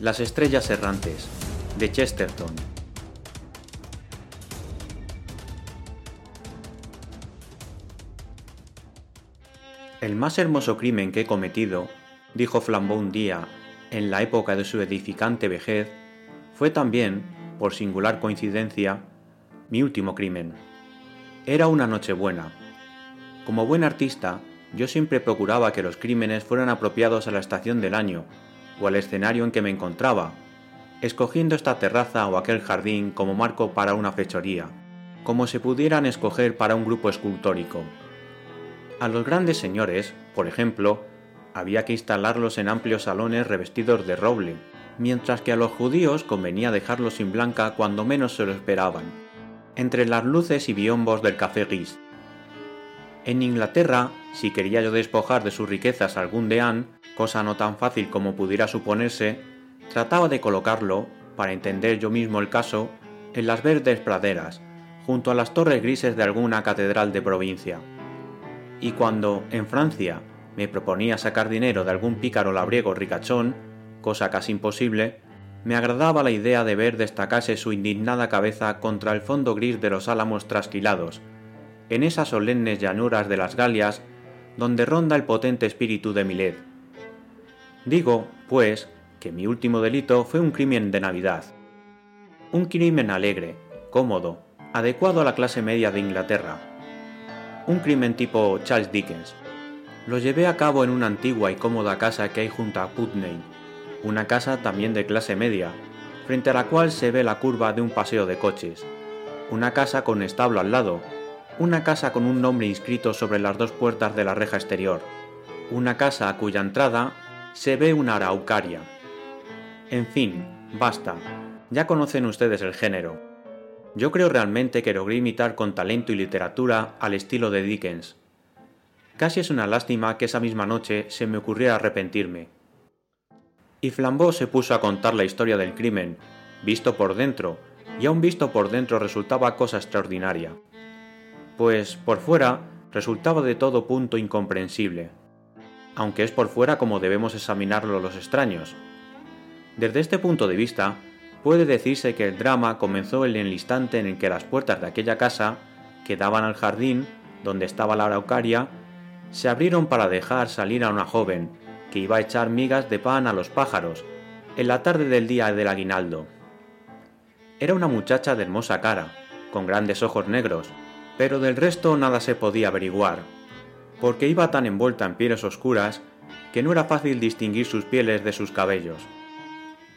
Las estrellas errantes, de Chesterton. El más hermoso crimen que he cometido, dijo Flambeau un día, en la época de su edificante vejez, fue también, por singular coincidencia, mi último crimen. Era una Nochebuena. Como buen artista, yo siempre procuraba que los crímenes fueran apropiados a la estación del año o al escenario en que me encontraba, escogiendo esta terraza o aquel jardín como marco para una fechoría, como se pudieran escoger para un grupo escultórico. A los grandes señores, por ejemplo, había que instalarlos en amplios salones revestidos de roble, mientras que a los judíos convenía dejarlos sin blanca cuando menos se lo esperaban, entre las luces y biombos del café gris. En Inglaterra, si quería yo despojar de sus riquezas algún deán, cosa no tan fácil como pudiera suponerse, trataba de colocarlo, para entender yo mismo el caso, en las verdes praderas, junto a las torres grises de alguna catedral de provincia. Y cuando, en Francia, me proponía sacar dinero de algún pícaro labriego ricachón, cosa casi imposible, me agradaba la idea de ver destacarse su indignada cabeza contra el fondo gris de los álamos trasquilados, en esas solemnes llanuras de las Galias donde ronda el potente espíritu de Milet. Digo, pues, que mi último delito fue un crimen de Navidad. Un crimen alegre, cómodo, adecuado a la clase media de Inglaterra. Un crimen tipo Charles Dickens. Lo llevé a cabo en una antigua y cómoda casa que hay junto a Putney, una casa también de clase media, frente a la cual se ve la curva de un paseo de coches. Una casa con establo al lado, una casa con un nombre inscrito sobre las dos puertas de la reja exterior, una casa a cuya entrada se ve una araucaria. En fin, basta, ya conocen ustedes el género. Yo creo realmente que logré imitar con talento y literatura al estilo de Dickens. Casi es una lástima que esa misma noche se me ocurriera arrepentirme. Y Flambeau se puso a contar la historia del crimen, visto por dentro, y aún visto por dentro resultaba cosa extraordinaria pues por fuera resultaba de todo punto incomprensible, aunque es por fuera como debemos examinarlo los extraños. Desde este punto de vista, puede decirse que el drama comenzó en el instante en el que las puertas de aquella casa, que daban al jardín, donde estaba la araucaria, se abrieron para dejar salir a una joven, que iba a echar migas de pan a los pájaros, en la tarde del día del aguinaldo. Era una muchacha de hermosa cara, con grandes ojos negros, pero del resto nada se podía averiguar, porque iba tan envuelta en pieles oscuras que no era fácil distinguir sus pieles de sus cabellos.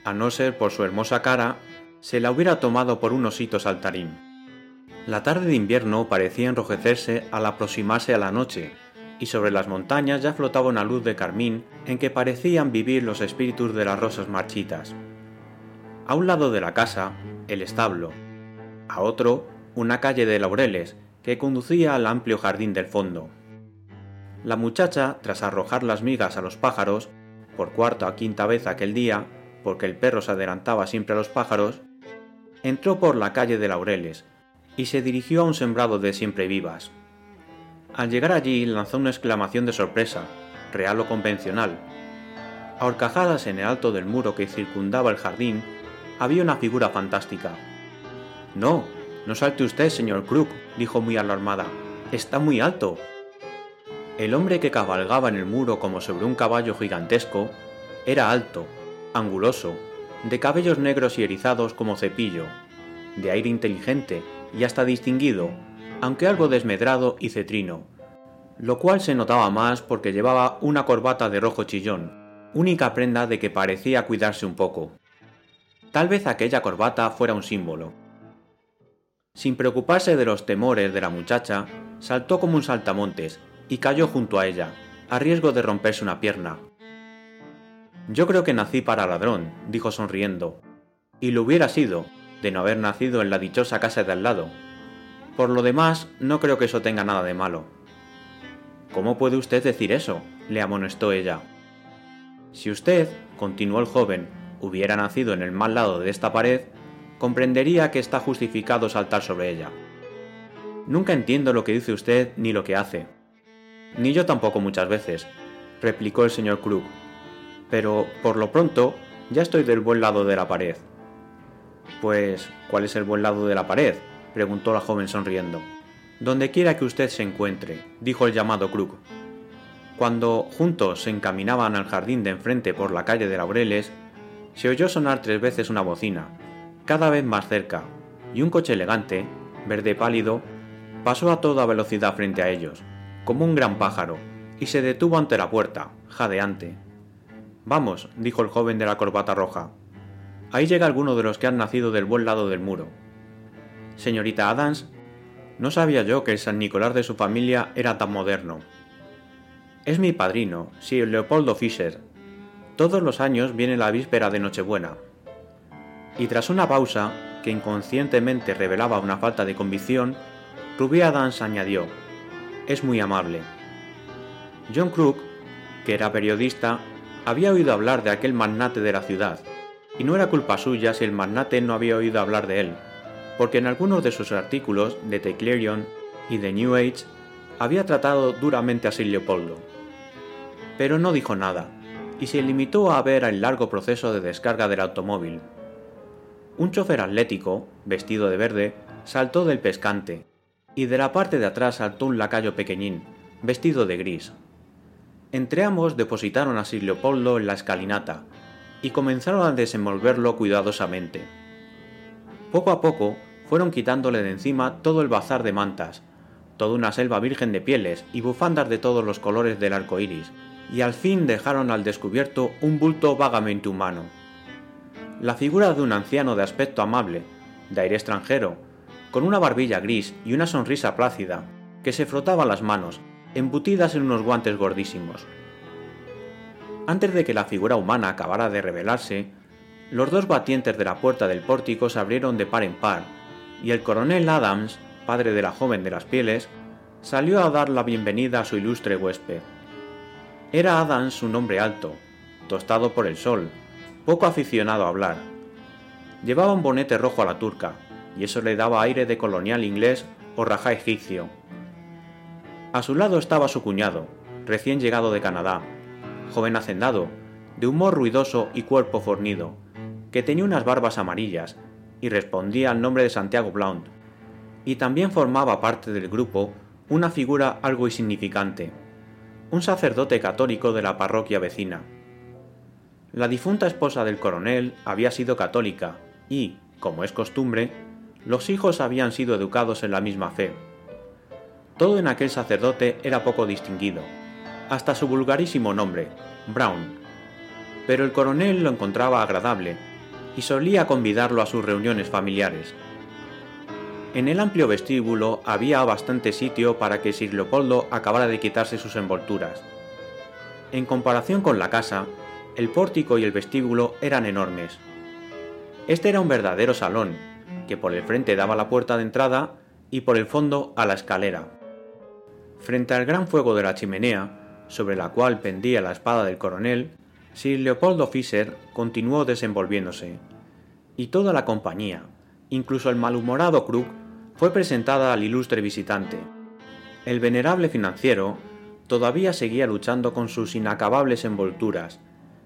A no ser por su hermosa cara, se la hubiera tomado por un osito saltarín. La tarde de invierno parecía enrojecerse al aproximarse a la noche, y sobre las montañas ya flotaba una luz de carmín en que parecían vivir los espíritus de las rosas marchitas. A un lado de la casa, el establo. A otro, una calle de laureles que conducía al amplio jardín del fondo. La muchacha, tras arrojar las migas a los pájaros, por cuarta o quinta vez aquel día, porque el perro se adelantaba siempre a los pájaros, entró por la calle de Laureles y se dirigió a un sembrado de siempre vivas. Al llegar allí lanzó una exclamación de sorpresa, real o convencional. A horcajadas en el alto del muro que circundaba el jardín había una figura fantástica. No, no salte usted, señor Crook, dijo muy alarmada. Está muy alto. El hombre que cabalgaba en el muro como sobre un caballo gigantesco era alto, anguloso, de cabellos negros y erizados como cepillo, de aire inteligente y hasta distinguido, aunque algo desmedrado y cetrino, lo cual se notaba más porque llevaba una corbata de rojo chillón, única prenda de que parecía cuidarse un poco. Tal vez aquella corbata fuera un símbolo, sin preocuparse de los temores de la muchacha, saltó como un saltamontes y cayó junto a ella, a riesgo de romperse una pierna. Yo creo que nací para ladrón, dijo sonriendo, y lo hubiera sido, de no haber nacido en la dichosa casa de al lado. Por lo demás, no creo que eso tenga nada de malo. ¿Cómo puede usted decir eso? le amonestó ella. Si usted, continuó el joven, hubiera nacido en el mal lado de esta pared, comprendería que está justificado saltar sobre ella. Nunca entiendo lo que dice usted ni lo que hace. Ni yo tampoco muchas veces, replicó el señor Krug. Pero, por lo pronto, Ya estoy del buen lado de la pared. Pues, ¿cuál es el buen lado de la pared? preguntó la joven sonriendo. Donde quiera que usted se encuentre, dijo el llamado Krug. Cuando juntos se encaminaban al jardín de enfrente por la calle de Laureles, se oyó sonar tres veces una bocina, cada vez más cerca, y un coche elegante, verde pálido, pasó a toda velocidad frente a ellos, como un gran pájaro, y se detuvo ante la puerta, jadeante. Vamos, dijo el joven de la corbata roja. Ahí llega alguno de los que han nacido del buen lado del muro. Señorita Adams, no sabía yo que el San Nicolás de su familia era tan moderno. Es mi padrino, Sir Leopoldo Fisher. Todos los años viene la víspera de Nochebuena. Y tras una pausa, que inconscientemente revelaba una falta de convicción, Ruby Adams añadió, es muy amable. John Crook, que era periodista, había oído hablar de aquel magnate de la ciudad, y no era culpa suya si el magnate no había oído hablar de él, porque en algunos de sus artículos de The Clarion y The New Age había tratado duramente a Sir Leopoldo. Pero no dijo nada, y se limitó a ver el largo proceso de descarga del automóvil. Un chofer atlético, vestido de verde, saltó del pescante, y de la parte de atrás saltó un lacayo pequeñín, vestido de gris. Entre ambos depositaron a Sir Leopoldo en la escalinata, y comenzaron a desenvolverlo cuidadosamente. Poco a poco fueron quitándole de encima todo el bazar de mantas, toda una selva virgen de pieles y bufandas de todos los colores del arco iris, y al fin dejaron al descubierto un bulto vagamente humano. La figura de un anciano de aspecto amable, de aire extranjero, con una barbilla gris y una sonrisa plácida, que se frotaba las manos, embutidas en unos guantes gordísimos. Antes de que la figura humana acabara de revelarse, los dos batientes de la puerta del pórtico se abrieron de par en par, y el coronel Adams, padre de la joven de las pieles, salió a dar la bienvenida a su ilustre huésped. Era Adams un hombre alto, tostado por el sol, poco aficionado a hablar. Llevaba un bonete rojo a la turca, y eso le daba aire de colonial inglés o rajá egipcio. A su lado estaba su cuñado, recién llegado de Canadá, joven hacendado, de humor ruidoso y cuerpo fornido, que tenía unas barbas amarillas y respondía al nombre de Santiago Blount, y también formaba parte del grupo una figura algo insignificante, un sacerdote católico de la parroquia vecina. La difunta esposa del coronel había sido católica y, como es costumbre, los hijos habían sido educados en la misma fe. Todo en aquel sacerdote era poco distinguido, hasta su vulgarísimo nombre, Brown. Pero el coronel lo encontraba agradable y solía convidarlo a sus reuniones familiares. En el amplio vestíbulo había bastante sitio para que Sir Leopoldo acabara de quitarse sus envolturas. En comparación con la casa, el pórtico y el vestíbulo eran enormes. Este era un verdadero salón, que por el frente daba la puerta de entrada y por el fondo a la escalera. Frente al gran fuego de la chimenea, sobre la cual pendía la espada del coronel, Sir Leopoldo Fisher continuó desenvolviéndose, y toda la compañía, incluso el malhumorado Krug, fue presentada al ilustre visitante. El venerable financiero todavía seguía luchando con sus inacabables envolturas,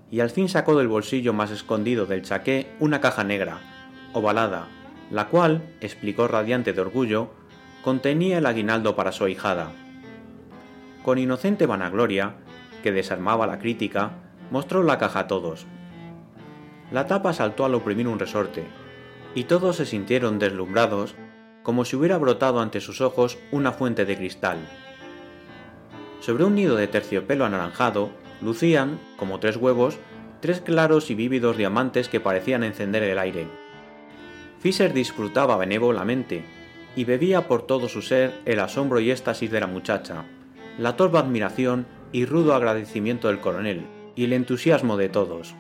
y al fin sacó del bolsillo más escondido del chaqué una caja negra, ovalada, la cual, explicó radiante de orgullo, contenía el aguinaldo para su ahijada. Con inocente vanagloria, que desarmaba la crítica, mostró la caja a todos. La tapa saltó al oprimir un resorte, y todos se sintieron deslumbrados como si hubiera brotado ante sus ojos una fuente de cristal. Sobre un nido de terciopelo anaranjado lucían, como tres huevos, tres claros y vívidos diamantes que parecían encender el aire. Fisher disfrutaba benévolamente y bebía por todo su ser el asombro y éxtasis de la muchacha, la torva admiración y rudo agradecimiento del coronel, y el entusiasmo de todos.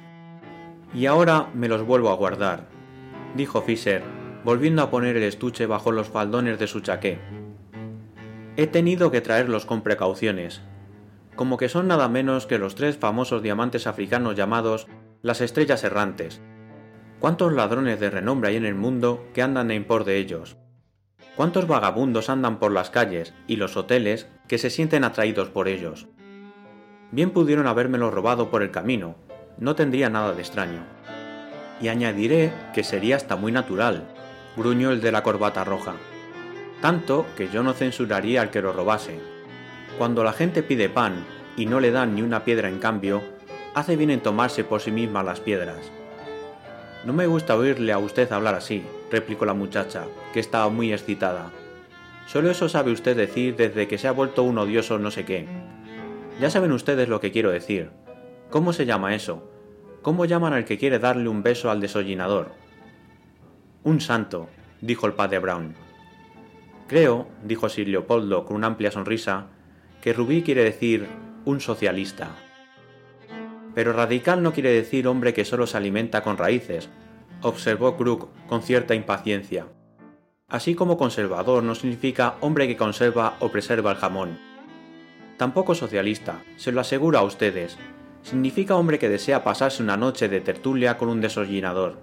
Y ahora me los vuelvo a guardar, dijo Fisher, volviendo a poner el estuche bajo los faldones de su chaqué. He tenido que traerlos con precauciones, como que son nada menos que los tres famosos diamantes africanos llamados las estrellas errantes. ¿Cuántos ladrones de renombre hay en el mundo que andan en por de ellos? ¿Cuántos vagabundos andan por las calles y los hoteles que se sienten atraídos por ellos? Bien pudieron habérmelo robado por el camino, no tendría nada de extraño. Y añadiré que sería hasta muy natural, gruñó el de la corbata roja. Tanto que yo no censuraría al que lo robase. Cuando la gente pide pan y no le dan ni una piedra en cambio, hace bien en tomarse por sí misma las piedras. No me gusta oírle a usted hablar así, replicó la muchacha, que estaba muy excitada. Solo eso sabe usted decir desde que se ha vuelto un odioso no sé qué. Ya saben ustedes lo que quiero decir. ¿Cómo se llama eso? ¿Cómo llaman al que quiere darle un beso al desollinador? Un santo, dijo el padre Brown. Creo, dijo Sir Leopoldo con una amplia sonrisa, que Rubí quiere decir un socialista. Pero radical no quiere decir hombre que solo se alimenta con raíces, observó Crook con cierta impaciencia. Así como conservador no significa hombre que conserva o preserva el jamón. Tampoco socialista, se lo aseguro a ustedes. Significa hombre que desea pasarse una noche de tertulia con un desollinador.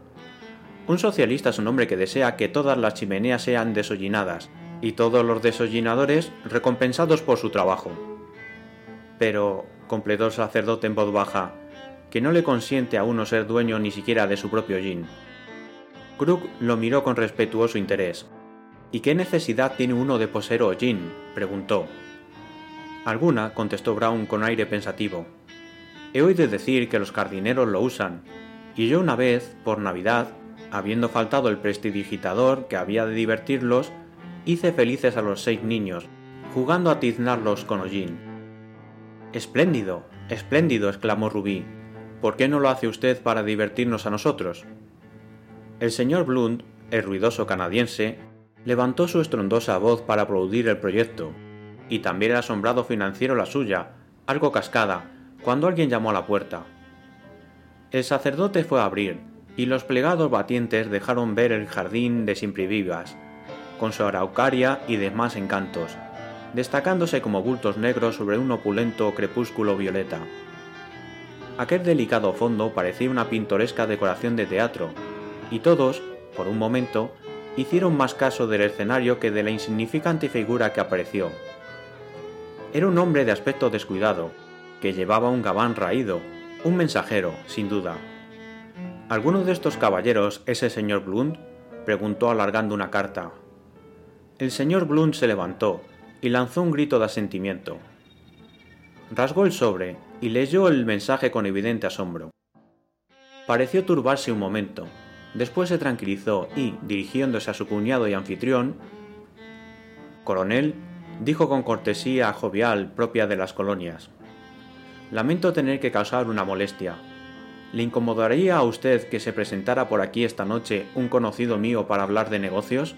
Un socialista es un hombre que desea que todas las chimeneas sean desollinadas y todos los desollinadores recompensados por su trabajo. Pero, completó el sacerdote en voz baja, que no le consiente a uno ser dueño ni siquiera de su propio gin. Crook lo miró con respetuoso interés. ¿Y qué necesidad tiene uno de poseer gin? preguntó. Alguna, contestó Brown con aire pensativo. He oído decir que los jardineros lo usan, y yo una vez, por Navidad, habiendo faltado el prestidigitador que había de divertirlos, hice felices a los seis niños, jugando a tiznarlos con hollín. Espléndido, espléndido, exclamó Rubí. ¿Por qué no lo hace usted para divertirnos a nosotros? El señor Blunt, el ruidoso canadiense, levantó su estrondosa voz para aplaudir el proyecto, y también el asombrado financiero la suya, algo cascada, cuando alguien llamó a la puerta. El sacerdote fue a abrir, y los plegados batientes dejaron ver el jardín de vivas, con su araucaria y demás encantos, destacándose como bultos negros sobre un opulento crepúsculo violeta. Aquel delicado fondo parecía una pintoresca decoración de teatro, y todos, por un momento, hicieron más caso del escenario que de la insignificante figura que apareció. Era un hombre de aspecto descuidado, que llevaba un gabán raído, un mensajero, sin duda. ¿Alguno de estos caballeros es el señor Blunt? preguntó alargando una carta. El señor Blunt se levantó y lanzó un grito de asentimiento. Rasgó el sobre y leyó el mensaje con evidente asombro. Pareció turbarse un momento, después se tranquilizó y, dirigiéndose a su cuñado y anfitrión, Coronel, dijo con cortesía jovial propia de las colonias. Lamento tener que causar una molestia. ¿Le incomodaría a usted que se presentara por aquí esta noche un conocido mío para hablar de negocios?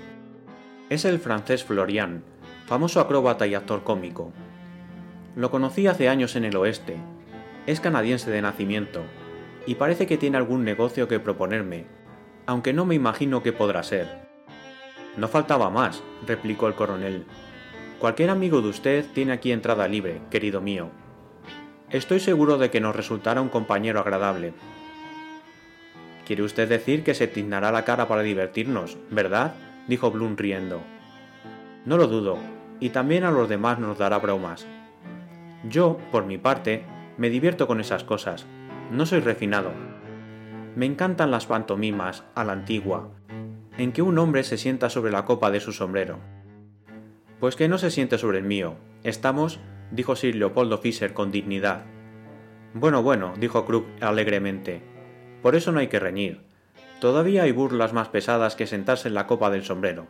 Es el francés Florian, famoso acróbata y actor cómico. Lo conocí hace años en el oeste. Es canadiense de nacimiento, y parece que tiene algún negocio que proponerme, aunque no me imagino qué podrá ser. No faltaba más, replicó el coronel, Cualquier amigo de usted tiene aquí entrada libre, querido mío. Estoy seguro de que nos resultará un compañero agradable. ¿Quiere usted decir que se tiznará la cara para divertirnos, verdad? dijo Bloom riendo. No lo dudo, y también a los demás nos dará bromas. Yo, por mi parte, me divierto con esas cosas. No soy refinado. Me encantan las pantomimas, a la antigua, en que un hombre se sienta sobre la copa de su sombrero. Pues que no se siente sobre el mío. Estamos, dijo Sir Leopoldo Fisher con dignidad. Bueno, bueno, dijo Crook alegremente. Por eso no hay que reñir. Todavía hay burlas más pesadas que sentarse en la copa del sombrero.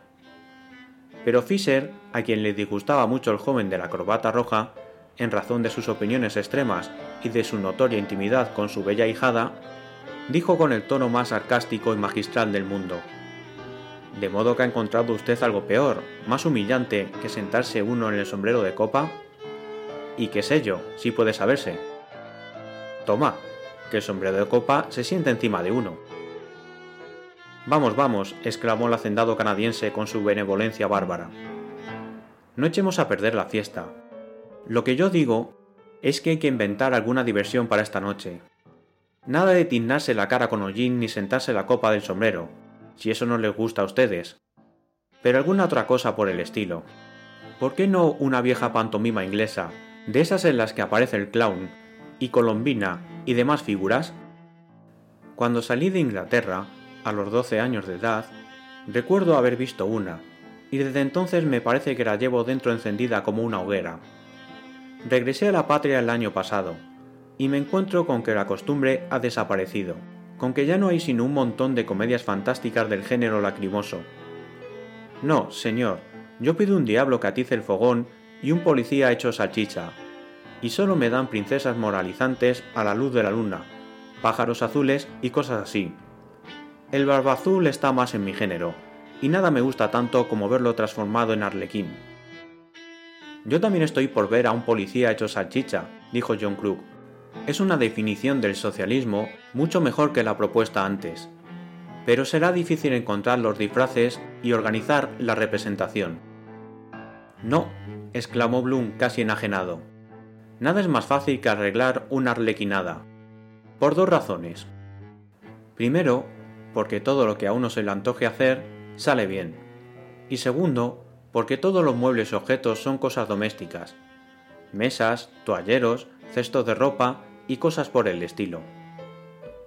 Pero Fisher, a quien le disgustaba mucho el joven de la corbata roja, en razón de sus opiniones extremas y de su notoria intimidad con su bella hijada, dijo con el tono más sarcástico y magistral del mundo. ¿De modo que ha encontrado usted algo peor, más humillante que sentarse uno en el sombrero de copa? ¿Y qué sé yo, si puede saberse? Toma, que el sombrero de copa se siente encima de uno. Vamos, vamos, exclamó el hacendado canadiense con su benevolencia bárbara. No echemos a perder la fiesta. Lo que yo digo es que hay que inventar alguna diversión para esta noche. Nada de tiznarse la cara con hollín ni sentarse la copa del sombrero, si eso no les gusta a ustedes. Pero alguna otra cosa por el estilo. ¿Por qué no una vieja pantomima inglesa, de esas en las que aparece el clown, y Colombina y demás figuras? Cuando salí de Inglaterra, a los 12 años de edad, recuerdo haber visto una, y desde entonces me parece que la llevo dentro encendida como una hoguera. Regresé a la patria el año pasado, y me encuentro con que la costumbre ha desaparecido, con que ya no hay sino un montón de comedias fantásticas del género lacrimoso. No, señor, yo pido un diablo que atice el fogón y un policía hecho salchicha, y solo me dan princesas moralizantes a la luz de la luna, pájaros azules y cosas así. El barba azul está más en mi género, y nada me gusta tanto como verlo transformado en arlequín. Yo también estoy por ver a un policía hecho salchicha, dijo John Krug. Es una definición del socialismo mucho mejor que la propuesta antes. Pero será difícil encontrar los disfraces y organizar la representación. No, exclamó Bloom casi enajenado. Nada es más fácil que arreglar una arlequinada. Por dos razones. Primero, porque todo lo que a uno se le antoje hacer sale bien. Y segundo, porque todos los muebles y objetos son cosas domésticas. Mesas, toalleros, cestos de ropa y cosas por el estilo.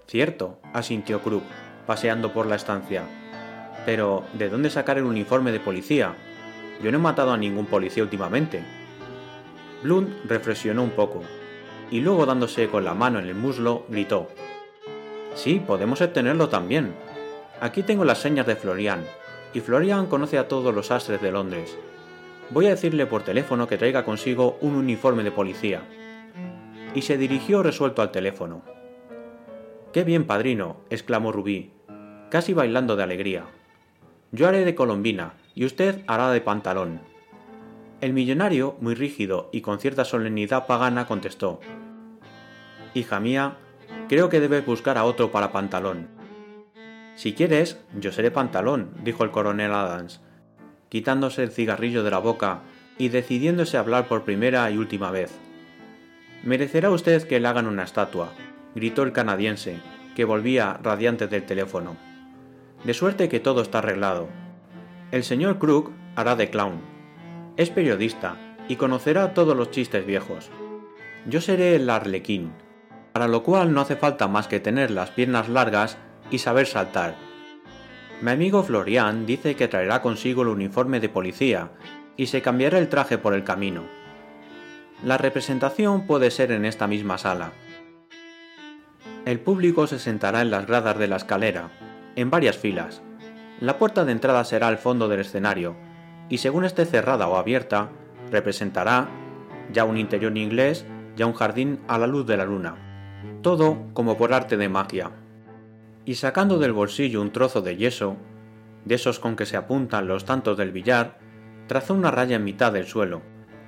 Cierto, asintió Krug, paseando por la estancia. Pero, ¿de dónde sacar el uniforme de policía? Yo no he matado a ningún policía últimamente. Blunt reflexionó un poco, y luego dándose con la mano en el muslo, gritó. Sí, podemos obtenerlo también. Aquí tengo las señas de Florian, y Florian conoce a todos los astres de Londres. Voy a decirle por teléfono que traiga consigo un uniforme de policía. Y se dirigió resuelto al teléfono. ¡Qué bien, padrino! exclamó Rubí, casi bailando de alegría. Yo haré de colombina, y usted hará de pantalón. El millonario, muy rígido y con cierta solemnidad pagana, contestó Hija mía, creo que debes buscar a otro para pantalón. Si quieres, yo seré pantalón, dijo el coronel Adams, quitándose el cigarrillo de la boca y decidiéndose a hablar por primera y última vez. Merecerá usted que le hagan una estatua, gritó el canadiense, que volvía radiante del teléfono. De suerte que todo está arreglado. El señor Crook hará de clown. Es periodista y conocerá todos los chistes viejos. Yo seré el arlequín, para lo cual no hace falta más que tener las piernas largas y saber saltar. Mi amigo Florian dice que traerá consigo el uniforme de policía y se cambiará el traje por el camino. La representación puede ser en esta misma sala. El público se sentará en las gradas de la escalera, en varias filas. La puerta de entrada será al fondo del escenario, y según esté cerrada o abierta, representará ya un interior inglés, ya un jardín a la luz de la luna. Todo como por arte de magia. Y sacando del bolsillo un trozo de yeso, de esos con que se apuntan los tantos del billar, trazó una raya en mitad del suelo,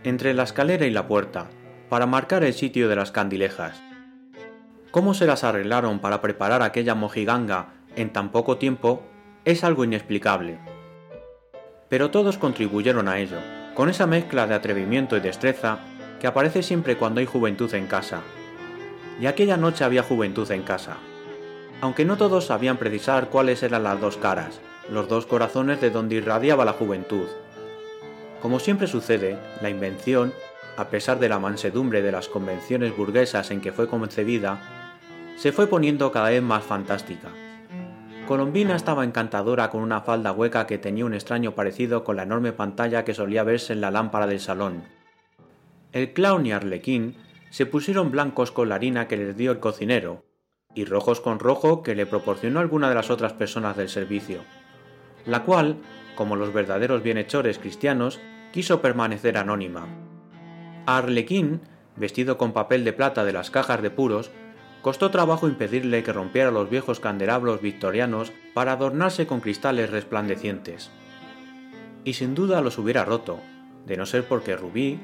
entre la escalera y la puerta, para marcar el sitio de las candilejas. Cómo se las arreglaron para preparar aquella mojiganga en tan poco tiempo es algo inexplicable. Pero todos contribuyeron a ello, con esa mezcla de atrevimiento y destreza que aparece siempre cuando hay juventud en casa. Y aquella noche había juventud en casa. Aunque no todos sabían precisar cuáles eran las dos caras, los dos corazones de donde irradiaba la juventud. Como siempre sucede, la invención, a pesar de la mansedumbre de las convenciones burguesas en que fue concebida, se fue poniendo cada vez más fantástica. Colombina estaba encantadora con una falda hueca que tenía un extraño parecido con la enorme pantalla que solía verse en la lámpara del salón. El clown y Arlequín se pusieron blancos con la harina que les dio el cocinero, y rojos con rojo que le proporcionó alguna de las otras personas del servicio, la cual, como los verdaderos bienhechores cristianos, quiso permanecer anónima. A Arlequín, vestido con papel de plata de las cajas de puros, costó trabajo impedirle que rompiera los viejos candelabros victorianos para adornarse con cristales resplandecientes. Y sin duda los hubiera roto, de no ser porque Rubí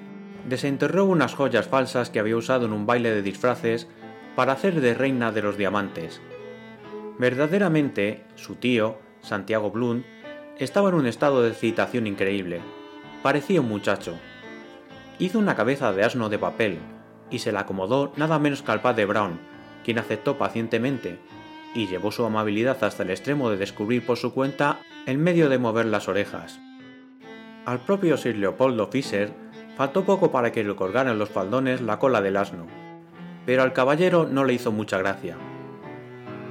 desenterró unas joyas falsas que había usado en un baile de disfraces para hacer de reina de los diamantes. Verdaderamente, su tío, Santiago Blunt, estaba en un estado de excitación increíble. Parecía un muchacho. Hizo una cabeza de asno de papel y se la acomodó nada menos que al padre Brown, quien aceptó pacientemente y llevó su amabilidad hasta el extremo de descubrir por su cuenta el medio de mover las orejas. Al propio Sir Leopoldo Fischer faltó poco para que le colgaran los faldones la cola del asno, pero al caballero no le hizo mucha gracia.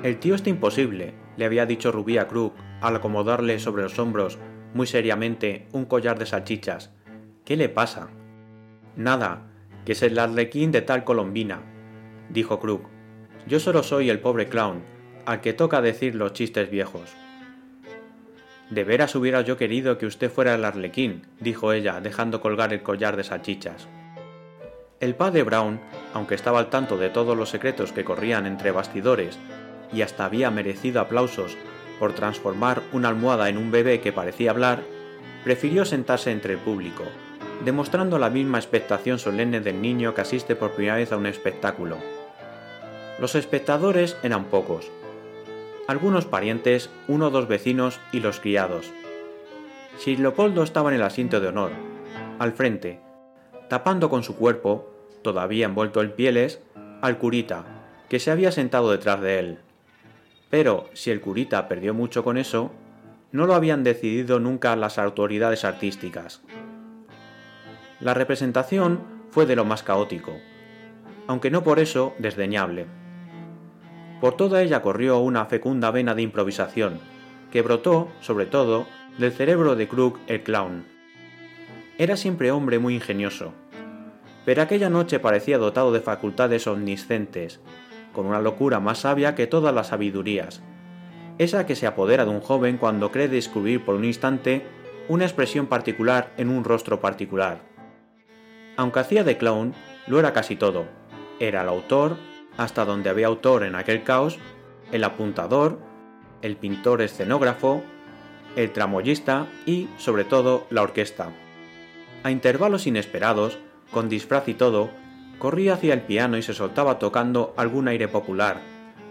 El tío está imposible, le había dicho Rubí a Krug al acomodarle sobre los hombros muy seriamente un collar de salchichas. ¿Qué le pasa? Nada, que es el arlequín de tal colombina, dijo Krug. Yo solo soy el pobre clown, al que toca decir los chistes viejos. De veras hubiera yo querido que usted fuera el arlequín, dijo ella, dejando colgar el collar de salchichas. El padre Brown, aunque estaba al tanto de todos los secretos que corrían entre bastidores y hasta había merecido aplausos por transformar una almohada en un bebé que parecía hablar, prefirió sentarse entre el público, demostrando la misma expectación solemne del niño que asiste por primera vez a un espectáculo. Los espectadores eran pocos, algunos parientes, uno o dos vecinos y los criados. Sir Leopoldo estaba en el asiento de honor, al frente, tapando con su cuerpo, todavía envuelto en pieles, al curita, que se había sentado detrás de él. Pero si el curita perdió mucho con eso, no lo habían decidido nunca las autoridades artísticas. La representación fue de lo más caótico, aunque no por eso desdeñable. Por toda ella corrió una fecunda vena de improvisación, que brotó, sobre todo, del cerebro de Krug el clown. Era siempre hombre muy ingenioso, pero aquella noche parecía dotado de facultades omniscientes, con una locura más sabia que todas las sabidurías, esa que se apodera de un joven cuando cree descubrir por un instante una expresión particular en un rostro particular. Aunque hacía de clown, lo era casi todo. Era el autor, hasta donde había autor en aquel caos, el apuntador, el pintor escenógrafo, el tramoyista y, sobre todo, la orquesta. A intervalos inesperados, con disfraz y todo, corría hacia el piano y se soltaba tocando algún aire popular,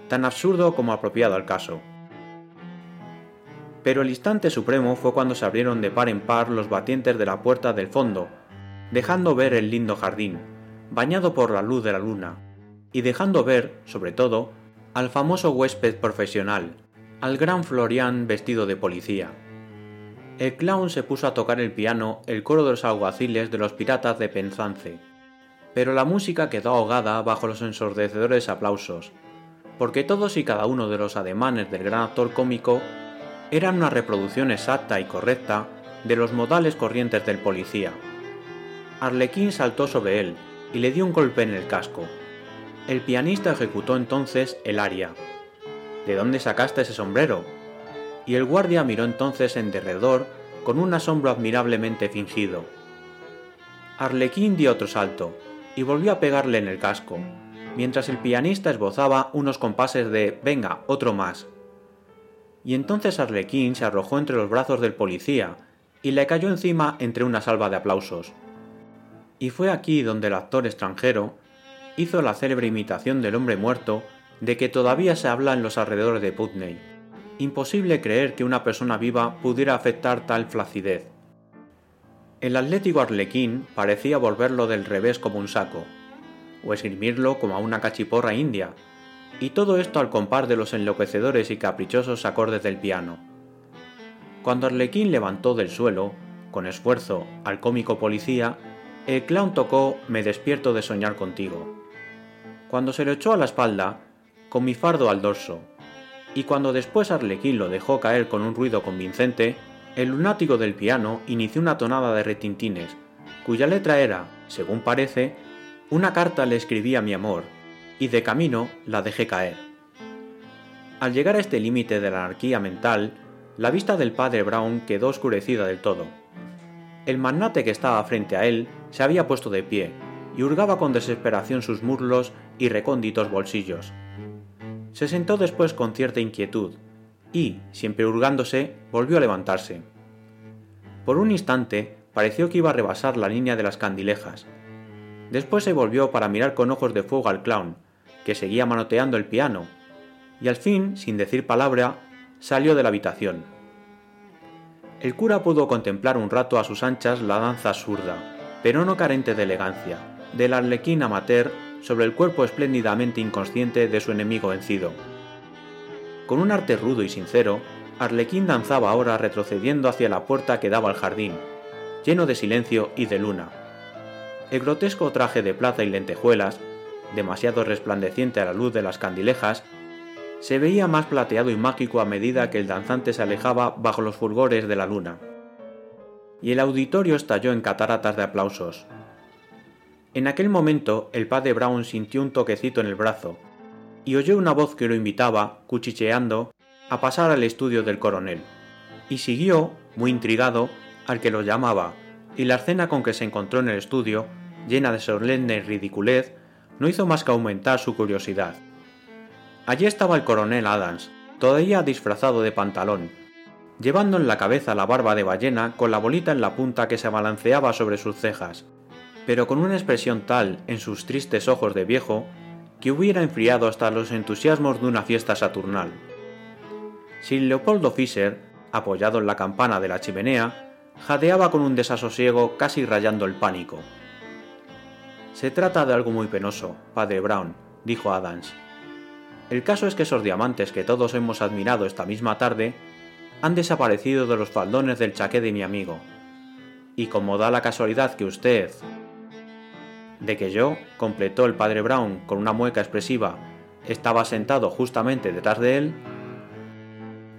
tan absurdo como apropiado al caso. Pero el instante supremo fue cuando se abrieron de par en par los batientes de la puerta del fondo, dejando ver el lindo jardín, bañado por la luz de la luna, y dejando ver, sobre todo, al famoso huésped profesional, al gran Florian vestido de policía. El clown se puso a tocar el piano el coro de los alguaciles de los piratas de Penzance pero la música quedó ahogada bajo los ensordecedores aplausos, porque todos y cada uno de los ademanes del gran actor cómico eran una reproducción exacta y correcta de los modales corrientes del policía. Arlequín saltó sobre él y le dio un golpe en el casco. El pianista ejecutó entonces el aria. ¿De dónde sacaste ese sombrero? Y el guardia miró entonces en derredor con un asombro admirablemente fingido. Arlequín dio otro salto, y volvió a pegarle en el casco, mientras el pianista esbozaba unos compases de Venga, otro más. Y entonces Arlequín se arrojó entre los brazos del policía y le cayó encima entre una salva de aplausos. Y fue aquí donde el actor extranjero hizo la célebre imitación del hombre muerto de que todavía se habla en los alrededores de Putney. Imposible creer que una persona viva pudiera afectar tal flacidez. El atlético arlequín parecía volverlo del revés como un saco, o esgrimirlo como a una cachiporra india, y todo esto al compar de los enloquecedores y caprichosos acordes del piano. Cuando Arlequín levantó del suelo, con esfuerzo, al cómico policía, el clown tocó Me despierto de soñar contigo. Cuando se lo echó a la espalda, con mi fardo al dorso, y cuando después Arlequín lo dejó caer con un ruido convincente, el lunático del piano inició una tonada de retintines, cuya letra era, según parece, una carta le escribí a mi amor, y de camino la dejé caer. Al llegar a este límite de la anarquía mental, la vista del padre Brown quedó oscurecida del todo. El magnate que estaba frente a él se había puesto de pie y hurgaba con desesperación sus muslos y recónditos bolsillos. Se sentó después con cierta inquietud, y, siempre hurgándose, volvió a levantarse. Por un instante pareció que iba a rebasar la línea de las candilejas. Después se volvió para mirar con ojos de fuego al clown, que seguía manoteando el piano, y al fin, sin decir palabra, salió de la habitación. El cura pudo contemplar un rato a sus anchas la danza absurda, pero no carente de elegancia, del arlequín amateur sobre el cuerpo espléndidamente inconsciente de su enemigo vencido. Con un arte rudo y sincero, Arlequín danzaba ahora retrocediendo hacia la puerta que daba al jardín, lleno de silencio y de luna. El grotesco traje de plata y lentejuelas, demasiado resplandeciente a la luz de las candilejas, se veía más plateado y mágico a medida que el danzante se alejaba bajo los fulgores de la luna. Y el auditorio estalló en cataratas de aplausos. En aquel momento el padre Brown sintió un toquecito en el brazo y oyó una voz que lo invitaba, cuchicheando, a pasar al estudio del coronel. Y siguió, muy intrigado, al que lo llamaba, y la escena con que se encontró en el estudio, llena de solemne ridiculez, no hizo más que aumentar su curiosidad. Allí estaba el coronel Adams, todavía disfrazado de pantalón, llevando en la cabeza la barba de ballena con la bolita en la punta que se balanceaba sobre sus cejas, pero con una expresión tal en sus tristes ojos de viejo que hubiera enfriado hasta los entusiasmos de una fiesta saturnal. Sir Leopoldo Fischer, apoyado en la campana de la chimenea, jadeaba con un desasosiego casi rayando el pánico. Se trata de algo muy penoso, padre Brown, dijo Adams. El caso es que esos diamantes que todos hemos admirado esta misma tarde han desaparecido de los faldones del chaqué de mi amigo. Y como da la casualidad que usted... De que yo, completó el padre Brown con una mueca expresiva, estaba sentado justamente detrás de él,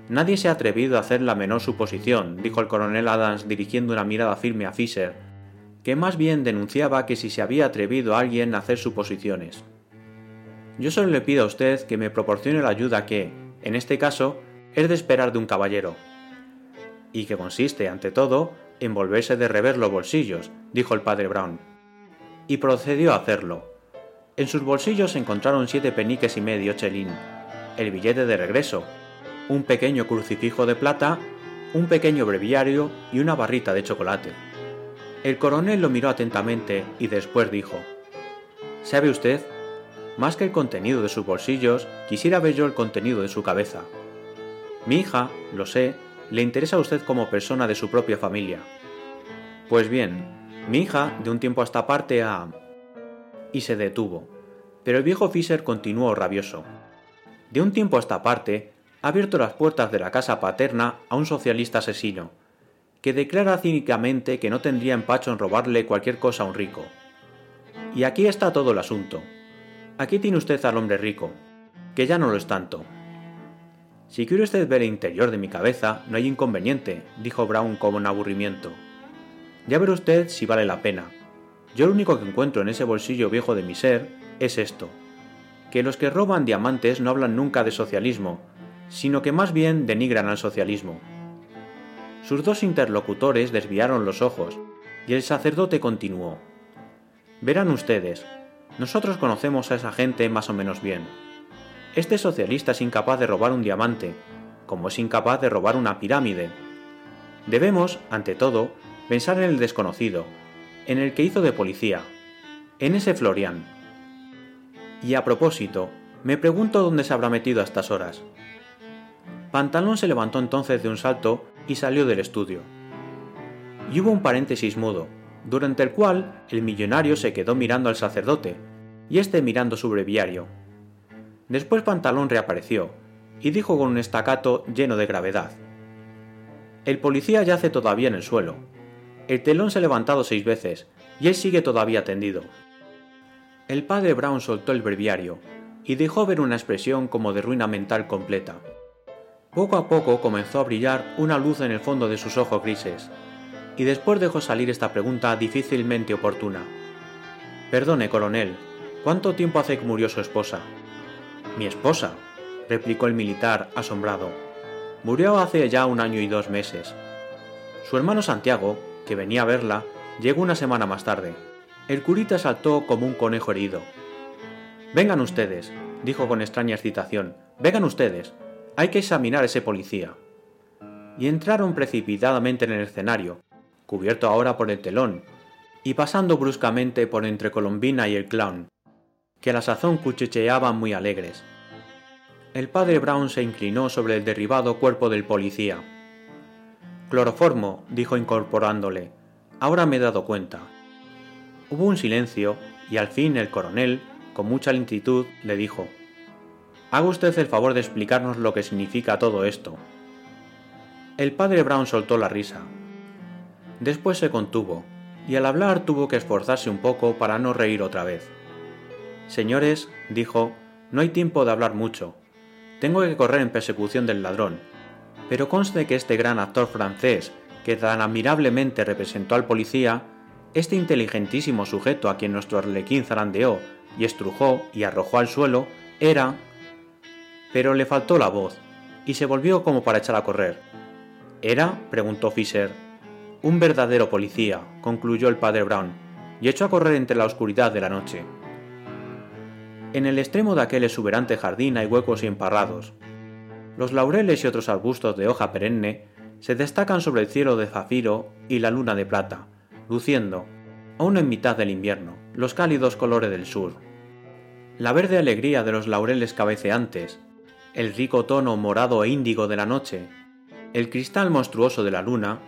Nadie se ha atrevido a hacer la menor suposición, dijo el coronel Adams dirigiendo una mirada firme a Fisher, que más bien denunciaba que si se había atrevido alguien a hacer suposiciones. Yo solo le pido a usted que me proporcione la ayuda que, en este caso, es de esperar de un caballero. Y que consiste, ante todo, en volverse de revés los bolsillos, dijo el padre Brown. Y procedió a hacerlo. En sus bolsillos encontraron siete peniques y medio chelín, el billete de regreso, un pequeño crucifijo de plata, un pequeño breviario y una barrita de chocolate. El coronel lo miró atentamente y después dijo, ¿Sabe usted? Más que el contenido de sus bolsillos, quisiera ver yo el contenido de su cabeza. Mi hija, lo sé, le interesa a usted como persona de su propia familia. Pues bien, mi hija de un tiempo a esta parte ha... y se detuvo. Pero el viejo Fisher continuó rabioso. De un tiempo a esta parte, ha abierto las puertas de la casa paterna a un socialista asesino, que declara cínicamente que no tendría empacho en robarle cualquier cosa a un rico. Y aquí está todo el asunto. Aquí tiene usted al hombre rico, que ya no lo es tanto. Si quiere usted ver el interior de mi cabeza, no hay inconveniente, dijo Brown con aburrimiento. Ya verá usted si vale la pena. Yo lo único que encuentro en ese bolsillo viejo de mi ser es esto, que los que roban diamantes no hablan nunca de socialismo, sino que más bien denigran al socialismo. Sus dos interlocutores desviaron los ojos, y el sacerdote continuó. Verán ustedes, nosotros conocemos a esa gente más o menos bien. Este socialista es incapaz de robar un diamante, como es incapaz de robar una pirámide. Debemos, ante todo, pensar en el desconocido, en el que hizo de policía, en ese Florian. Y a propósito, me pregunto dónde se habrá metido a estas horas. Pantalón se levantó entonces de un salto y salió del estudio. Y hubo un paréntesis mudo, durante el cual el millonario se quedó mirando al sacerdote, y éste mirando su breviario. Después Pantalón reapareció, y dijo con un estacato lleno de gravedad. El policía yace todavía en el suelo. El telón se ha levantado seis veces, y él sigue todavía tendido. El padre Brown soltó el breviario, y dejó ver una expresión como de ruina mental completa. Poco a poco comenzó a brillar una luz en el fondo de sus ojos grises, y después dejó salir esta pregunta difícilmente oportuna. Perdone, coronel, ¿cuánto tiempo hace que murió su esposa? Mi esposa, replicó el militar, asombrado. Murió hace ya un año y dos meses. Su hermano Santiago, que venía a verla, llegó una semana más tarde. El curita saltó como un conejo herido. Vengan ustedes, dijo con extraña excitación. Vengan ustedes. Hay que examinar a ese policía. Y entraron precipitadamente en el escenario, cubierto ahora por el telón, y pasando bruscamente por entre Colombina y el clown, que a la sazón cuchicheaban muy alegres. El padre Brown se inclinó sobre el derribado cuerpo del policía. Cloroformo, dijo incorporándole, ahora me he dado cuenta. Hubo un silencio, y al fin el coronel, con mucha lentitud, le dijo, Haga usted el favor de explicarnos lo que significa todo esto. El padre Brown soltó la risa. Después se contuvo, y al hablar tuvo que esforzarse un poco para no reír otra vez. Señores, dijo, no hay tiempo de hablar mucho. tengo que correr en persecución del ladrón. Pero conste que este gran actor francés, que tan admirablemente representó al policía, este inteligentísimo sujeto a quien nuestro arlequín zarandeó y estrujó y arrojó al suelo, era... Pero le faltó la voz, y se volvió como para echar a correr. ¿Era? preguntó Fisher. Un verdadero policía, concluyó el padre Brown, y echó a correr entre la oscuridad de la noche. En el extremo de aquel exuberante jardín hay huecos y emparrados. Los laureles y otros arbustos de hoja perenne se destacan sobre el cielo de zafiro y la luna de plata, luciendo, aún en mitad del invierno, los cálidos colores del sur. La verde alegría de los laureles cabeceantes, el rico tono morado e índigo de la noche, el cristal monstruoso de la luna,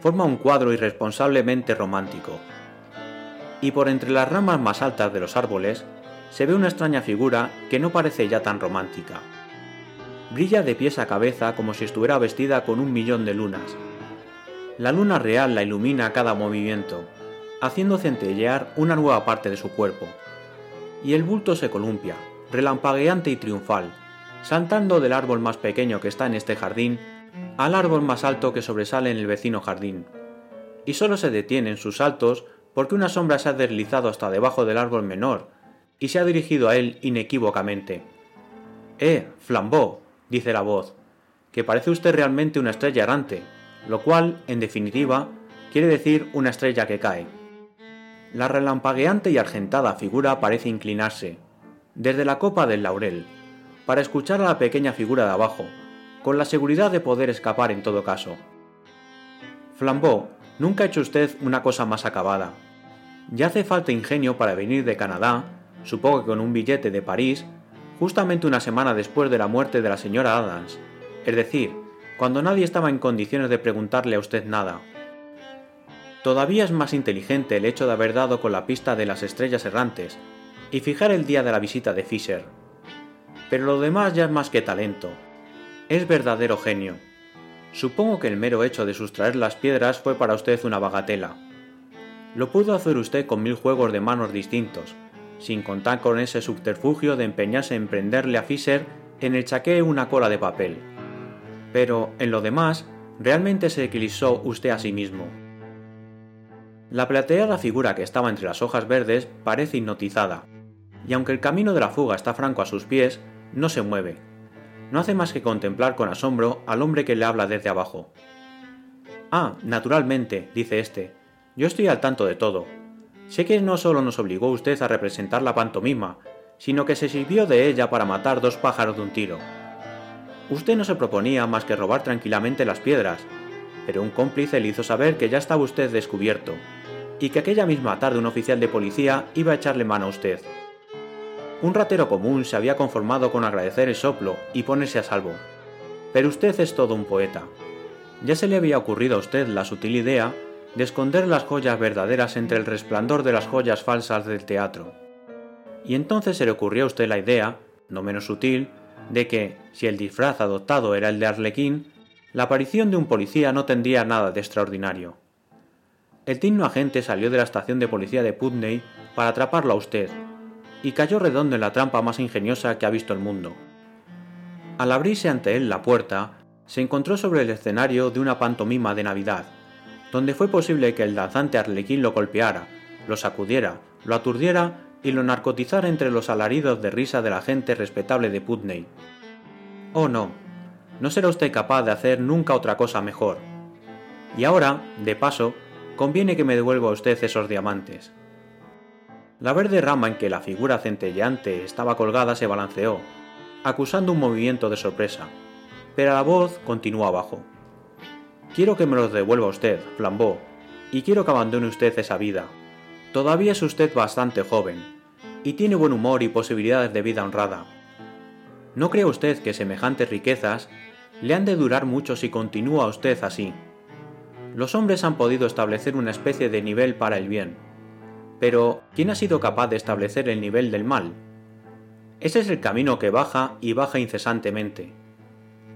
forma un cuadro irresponsablemente romántico. Y por entre las ramas más altas de los árboles se ve una extraña figura que no parece ya tan romántica. Brilla de pies a cabeza como si estuviera vestida con un millón de lunas. La luna real la ilumina a cada movimiento, haciendo centellear una nueva parte de su cuerpo. Y el bulto se columpia, relampagueante y triunfal, saltando del árbol más pequeño que está en este jardín al árbol más alto que sobresale en el vecino jardín. Y solo se detiene en sus saltos porque una sombra se ha deslizado hasta debajo del árbol menor y se ha dirigido a él inequívocamente. Eh, Flambeau, dice la voz, que parece usted realmente una estrella errante, lo cual, en definitiva, quiere decir una estrella que cae. La relampagueante y argentada figura parece inclinarse, desde la copa del laurel, para escuchar a la pequeña figura de abajo, con la seguridad de poder escapar en todo caso. Flambeau, nunca ha hecho usted una cosa más acabada. Ya hace falta ingenio para venir de Canadá, supongo que con un billete de París, justamente una semana después de la muerte de la señora Adams, es decir, cuando nadie estaba en condiciones de preguntarle a usted nada. Todavía es más inteligente el hecho de haber dado con la pista de las estrellas errantes y fijar el día de la visita de Fisher. Pero lo demás ya es más que talento, es verdadero genio. Supongo que el mero hecho de sustraer las piedras fue para usted una bagatela. Lo pudo hacer usted con mil juegos de manos distintos, sin contar con ese subterfugio de empeñarse en prenderle a Fisher en el chaqué una cola de papel. Pero, en lo demás, realmente se eclipsó usted a sí mismo. La plateada figura que estaba entre las hojas verdes parece hipnotizada, y aunque el camino de la fuga está franco a sus pies, no se mueve, no hace más que contemplar con asombro al hombre que le habla desde abajo. Ah, naturalmente, dice este, yo estoy al tanto de todo. Sé que no solo nos obligó usted a representar la pantomima, sino que se sirvió de ella para matar dos pájaros de un tiro. Usted no se proponía más que robar tranquilamente las piedras, pero un cómplice le hizo saber que ya estaba usted descubierto, y que aquella misma tarde un oficial de policía iba a echarle mano a usted. Un ratero común se había conformado con agradecer el soplo y ponerse a salvo. Pero usted es todo un poeta. Ya se le había ocurrido a usted la sutil idea de esconder las joyas verdaderas entre el resplandor de las joyas falsas del teatro. Y entonces se le ocurrió a usted la idea, no menos sutil, de que, si el disfraz adoptado era el de Arlequín, la aparición de un policía no tendría nada de extraordinario. El digno agente salió de la estación de policía de Putney para atraparlo a usted, y cayó redondo en la trampa más ingeniosa que ha visto el mundo. Al abrirse ante él la puerta, se encontró sobre el escenario de una pantomima de Navidad, donde fue posible que el danzante arlequín lo golpeara, lo sacudiera, lo aturdiera y lo narcotizara entre los alaridos de risa de la gente respetable de Putney. Oh no, no será usted capaz de hacer nunca otra cosa mejor. Y ahora, de paso, conviene que me devuelva a usted esos diamantes. La verde rama en que la figura centelleante estaba colgada se balanceó, acusando un movimiento de sorpresa, pero la voz continuó abajo. Quiero que me los devuelva usted, Flambeau, y quiero que abandone usted esa vida. Todavía es usted bastante joven, y tiene buen humor y posibilidades de vida honrada. ¿No cree usted que semejantes riquezas le han de durar mucho si continúa usted así? Los hombres han podido establecer una especie de nivel para el bien, pero, ¿quién ha sido capaz de establecer el nivel del mal? Ese es el camino que baja y baja incesantemente.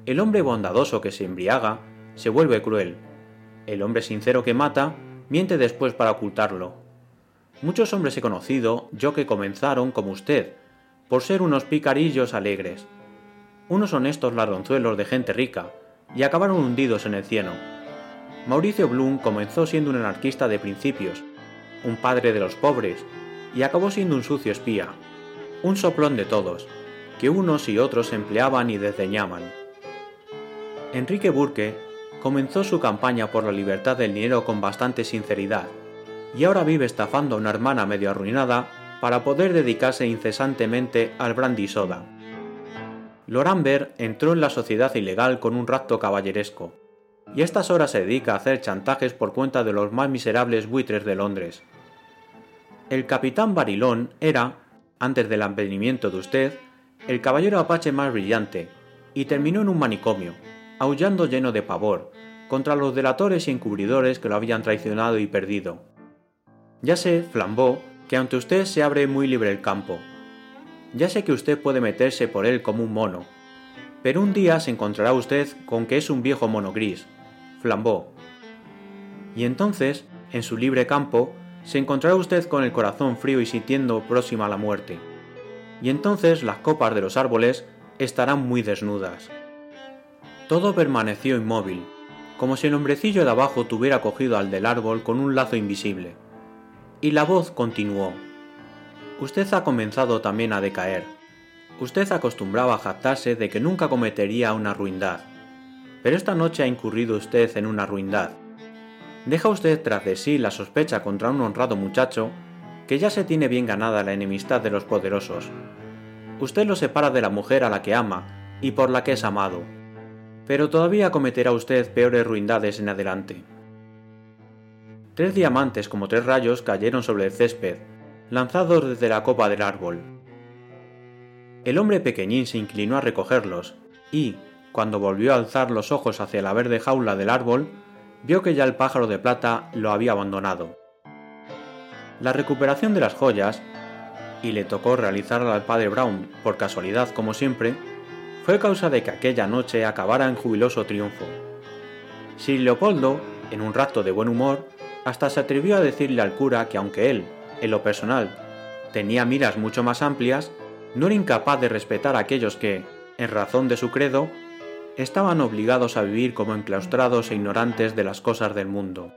El hombre bondadoso que se embriaga se vuelve cruel. El hombre sincero que mata miente después para ocultarlo. Muchos hombres he conocido yo que comenzaron como usted, por ser unos picarillos alegres. unos honestos ladronzuelos de gente rica, y acabaron hundidos en el cielo. Mauricio Blum comenzó siendo un anarquista de principios, un padre de los pobres, y acabó siendo un sucio espía, un soplón de todos, que unos y otros empleaban y desdeñaban. Enrique Burke comenzó su campaña por la libertad del dinero con bastante sinceridad, y ahora vive estafando a una hermana medio arruinada para poder dedicarse incesantemente al brandy soda. Loramber entró en la sociedad ilegal con un rapto caballeresco, y a estas horas se dedica a hacer chantajes por cuenta de los más miserables buitres de Londres. El capitán Barilón era, antes del advenimiento de usted, el caballero apache más brillante, y terminó en un manicomio, aullando lleno de pavor, contra los delatores y encubridores que lo habían traicionado y perdido. Ya sé, Flambeau, que ante usted se abre muy libre el campo. Ya sé que usted puede meterse por él como un mono, pero un día se encontrará usted con que es un viejo mono gris, Flambeau. Y entonces, en su libre campo, se encontrará usted con el corazón frío y sintiendo próxima a la muerte. Y entonces las copas de los árboles estarán muy desnudas. Todo permaneció inmóvil, como si el hombrecillo de abajo tuviera cogido al del árbol con un lazo invisible. Y la voz continuó. Usted ha comenzado también a decaer. Usted acostumbraba a jactarse de que nunca cometería una ruindad. Pero esta noche ha incurrido usted en una ruindad. Deja usted tras de sí la sospecha contra un honrado muchacho que ya se tiene bien ganada la enemistad de los poderosos. Usted lo separa de la mujer a la que ama y por la que es amado. Pero todavía cometerá usted peores ruindades en adelante. Tres diamantes como tres rayos cayeron sobre el césped, lanzados desde la copa del árbol. El hombre pequeñín se inclinó a recogerlos y, cuando volvió a alzar los ojos hacia la verde jaula del árbol, vio que ya el pájaro de plata lo había abandonado. La recuperación de las joyas, y le tocó realizarla al padre Brown por casualidad como siempre, fue causa de que aquella noche acabara en jubiloso triunfo. Sir Leopoldo, en un rato de buen humor, hasta se atrevió a decirle al cura que aunque él, en lo personal, tenía miras mucho más amplias, no era incapaz de respetar a aquellos que, en razón de su credo, estaban obligados a vivir como enclaustrados e ignorantes de las cosas del mundo.